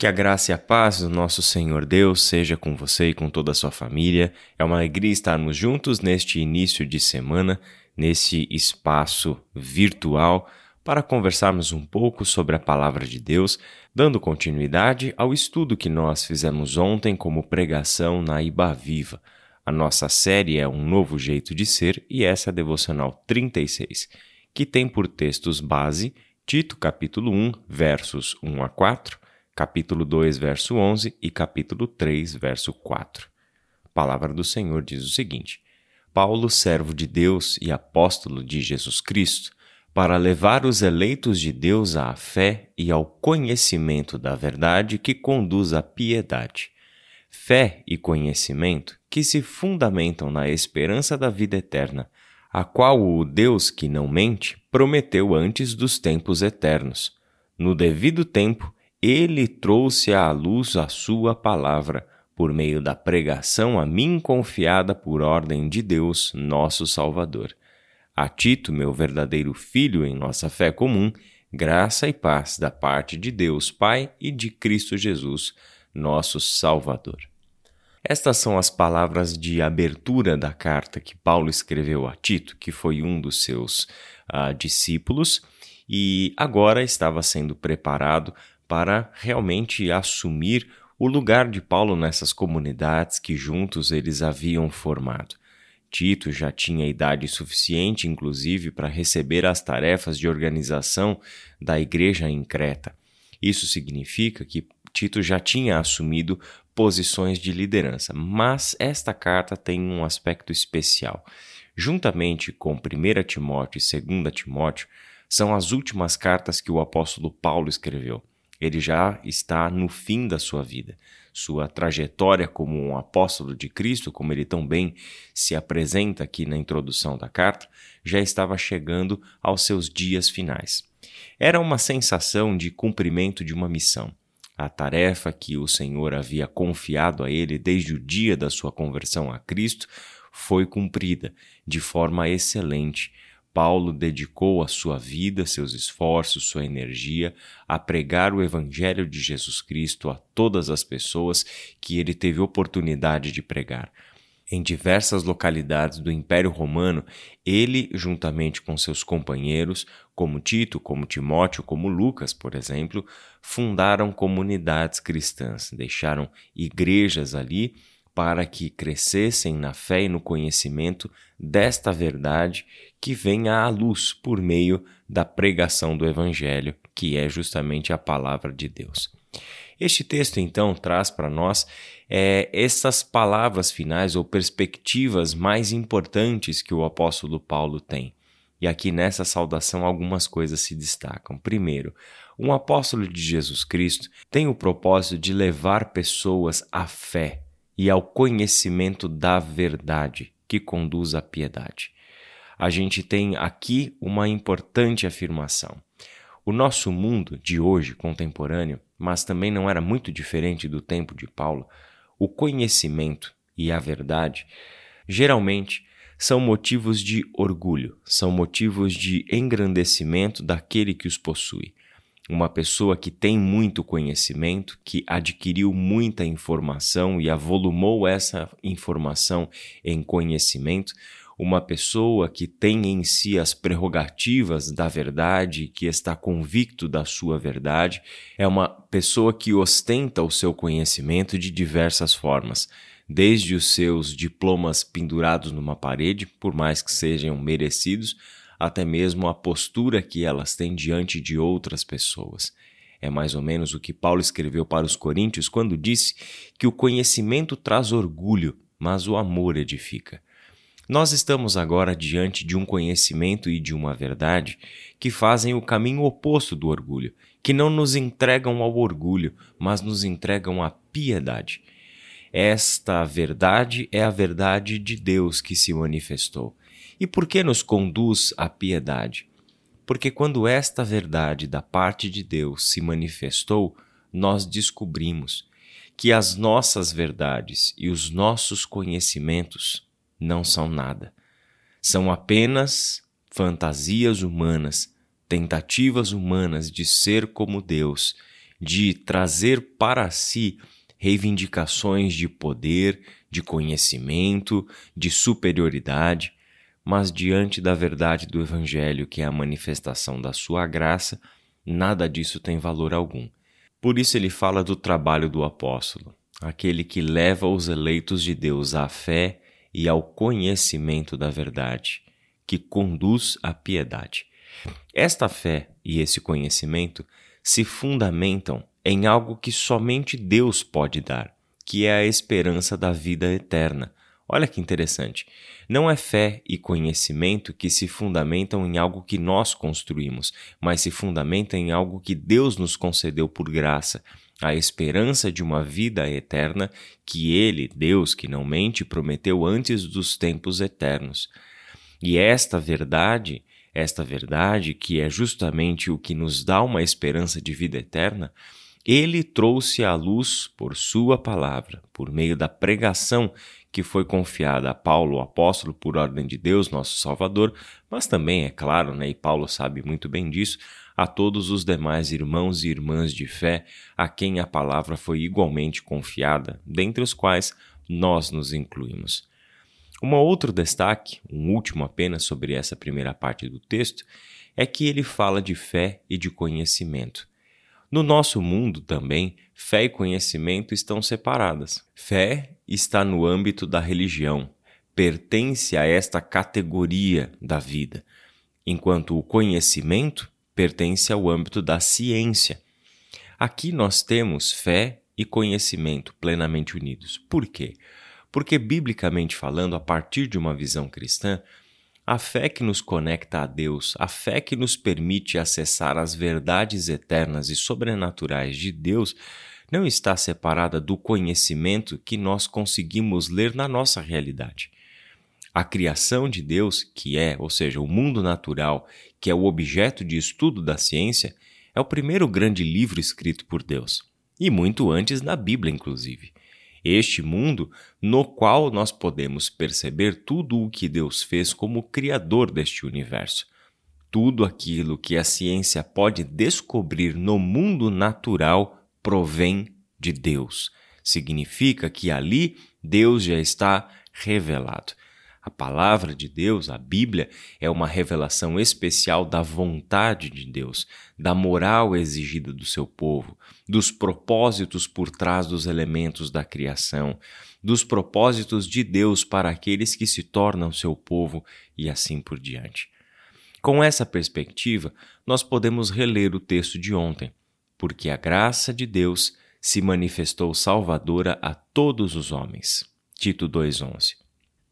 Que a graça e a paz do nosso Senhor Deus seja com você e com toda a sua família. É uma alegria estarmos juntos neste início de semana, nesse espaço virtual, para conversarmos um pouco sobre a palavra de Deus, dando continuidade ao estudo que nós fizemos ontem como pregação na Iba Viva. A nossa série é Um Novo Jeito de Ser e essa é a devocional 36, que tem por textos base Tito capítulo 1, versos 1 a 4 capítulo 2, verso 11 e capítulo 3, verso 4. A palavra do Senhor diz o seguinte: Paulo, servo de Deus e apóstolo de Jesus Cristo, para levar os eleitos de Deus à fé e ao conhecimento da verdade que conduz à piedade. Fé e conhecimento que se fundamentam na esperança da vida eterna, a qual o Deus que não mente prometeu antes dos tempos eternos. No devido tempo, ele trouxe à luz a sua palavra, por meio da pregação a mim confiada por ordem de Deus, nosso Salvador. A Tito, meu verdadeiro filho em nossa fé comum, graça e paz da parte de Deus Pai e de Cristo Jesus, nosso Salvador. Estas são as palavras de abertura da carta que Paulo escreveu a Tito, que foi um dos seus uh, discípulos e agora estava sendo preparado para realmente assumir o lugar de Paulo nessas comunidades que juntos eles haviam formado. Tito já tinha idade suficiente, inclusive, para receber as tarefas de organização da igreja em Creta. Isso significa que Tito já tinha assumido posições de liderança, mas esta carta tem um aspecto especial. Juntamente com 1 Timóteo e 2 Timóteo, são as últimas cartas que o apóstolo Paulo escreveu. Ele já está no fim da sua vida. Sua trajetória como um apóstolo de Cristo, como ele tão bem se apresenta aqui na introdução da carta, já estava chegando aos seus dias finais. Era uma sensação de cumprimento de uma missão. A tarefa que o Senhor havia confiado a ele desde o dia da sua conversão a Cristo foi cumprida de forma excelente Paulo dedicou a sua vida, seus esforços, sua energia a pregar o Evangelho de Jesus Cristo a todas as pessoas que ele teve oportunidade de pregar. Em diversas localidades do Império Romano, ele, juntamente com seus companheiros, como Tito, como Timóteo, como Lucas, por exemplo, fundaram comunidades cristãs, deixaram igrejas ali para que crescessem na fé e no conhecimento desta verdade que vem à luz por meio da pregação do Evangelho, que é justamente a palavra de Deus. Este texto, então, traz para nós é, essas palavras finais ou perspectivas mais importantes que o apóstolo Paulo tem. E aqui nessa saudação algumas coisas se destacam. Primeiro, um apóstolo de Jesus Cristo tem o propósito de levar pessoas à fé e ao conhecimento da verdade que conduz à piedade. A gente tem aqui uma importante afirmação. O nosso mundo de hoje, contemporâneo, mas também não era muito diferente do tempo de Paulo, o conhecimento e a verdade geralmente são motivos de orgulho, são motivos de engrandecimento daquele que os possui uma pessoa que tem muito conhecimento, que adquiriu muita informação e avolumou essa informação em conhecimento, uma pessoa que tem em si as prerrogativas da verdade, que está convicto da sua verdade, é uma pessoa que ostenta o seu conhecimento de diversas formas, desde os seus diplomas pendurados numa parede, por mais que sejam merecidos, até mesmo a postura que elas têm diante de outras pessoas. É mais ou menos o que Paulo escreveu para os Coríntios quando disse que o conhecimento traz orgulho, mas o amor edifica. Nós estamos agora diante de um conhecimento e de uma verdade que fazem o caminho oposto do orgulho, que não nos entregam ao orgulho, mas nos entregam à piedade. Esta verdade é a verdade de Deus que se manifestou. E por que nos conduz à piedade? Porque quando esta verdade da parte de Deus se manifestou, nós descobrimos que as nossas verdades e os nossos conhecimentos não são nada. São apenas fantasias humanas, tentativas humanas de ser como Deus, de trazer para si reivindicações de poder, de conhecimento, de superioridade, mas diante da verdade do Evangelho, que é a manifestação da sua graça, nada disso tem valor algum. Por isso ele fala do trabalho do apóstolo, aquele que leva os eleitos de Deus à fé e ao conhecimento da verdade, que conduz à piedade. Esta fé e esse conhecimento se fundamentam em algo que somente Deus pode dar, que é a esperança da vida eterna. Olha que interessante. Não é fé e conhecimento que se fundamentam em algo que nós construímos, mas se fundamentam em algo que Deus nos concedeu por graça, a esperança de uma vida eterna que Ele, Deus que não mente, prometeu antes dos tempos eternos. E esta verdade, esta verdade que é justamente o que nos dá uma esperança de vida eterna, ele trouxe à luz por sua palavra, por meio da pregação que foi confiada a Paulo, o apóstolo, por ordem de Deus, nosso Salvador, mas também, é claro, né, e Paulo sabe muito bem disso, a todos os demais irmãos e irmãs de fé a quem a palavra foi igualmente confiada, dentre os quais nós nos incluímos. Um outro destaque, um último apenas sobre essa primeira parte do texto, é que ele fala de fé e de conhecimento. No nosso mundo também, fé e conhecimento estão separadas. Fé está no âmbito da religião, pertence a esta categoria da vida, enquanto o conhecimento pertence ao âmbito da ciência. Aqui nós temos fé e conhecimento plenamente unidos. Por quê? Porque, biblicamente falando, a partir de uma visão cristã, a fé que nos conecta a Deus, a fé que nos permite acessar as verdades eternas e sobrenaturais de Deus, não está separada do conhecimento que nós conseguimos ler na nossa realidade. A criação de Deus, que é, ou seja, o mundo natural, que é o objeto de estudo da ciência, é o primeiro grande livro escrito por Deus, e muito antes na Bíblia, inclusive este mundo no qual nós podemos perceber tudo o que Deus fez como Criador deste universo. Tudo aquilo que a ciência pode descobrir no mundo natural provém de Deus. Significa que ali Deus já está revelado. A palavra de Deus, a Bíblia, é uma revelação especial da vontade de Deus, da moral exigida do seu povo, dos propósitos por trás dos elementos da criação, dos propósitos de Deus para aqueles que se tornam seu povo e assim por diante. Com essa perspectiva, nós podemos reler o texto de ontem, porque a graça de Deus se manifestou salvadora a todos os homens. Tito 2:11.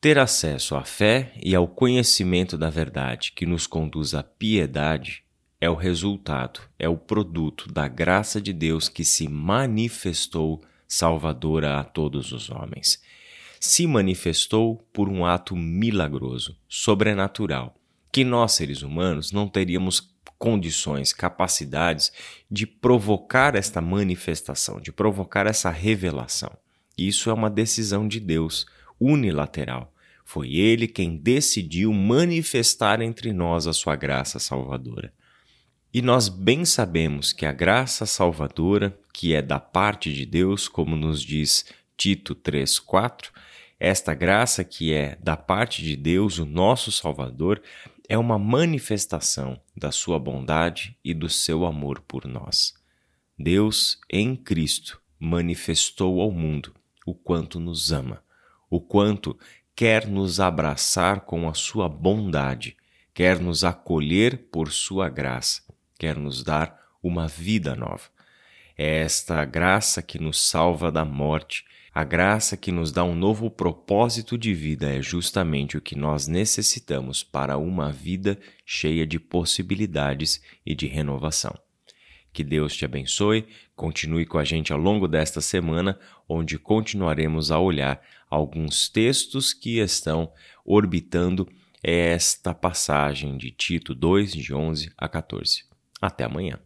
Ter acesso à fé e ao conhecimento da verdade que nos conduz à piedade é o resultado, é o produto da graça de Deus que se manifestou salvadora a todos os homens. Se manifestou por um ato milagroso, sobrenatural, que nós seres humanos não teríamos condições, capacidades de provocar esta manifestação, de provocar essa revelação. Isso é uma decisão de Deus, unilateral. Foi ele quem decidiu manifestar entre nós a sua graça salvadora. E nós bem sabemos que a graça salvadora, que é da parte de Deus, como nos diz Tito 3:4, esta graça que é da parte de Deus, o nosso Salvador, é uma manifestação da sua bondade e do seu amor por nós. Deus, em Cristo, manifestou ao mundo o quanto nos ama, o quanto quer nos abraçar com a sua bondade, quer nos acolher por sua graça, quer nos dar uma vida nova. É esta graça que nos salva da morte, a graça que nos dá um novo propósito de vida é justamente o que nós necessitamos para uma vida cheia de possibilidades e de renovação. Que Deus te abençoe, continue com a gente ao longo desta semana, onde continuaremos a olhar alguns textos que estão orbitando esta passagem de Tito 2, de 11 a 14. Até amanhã.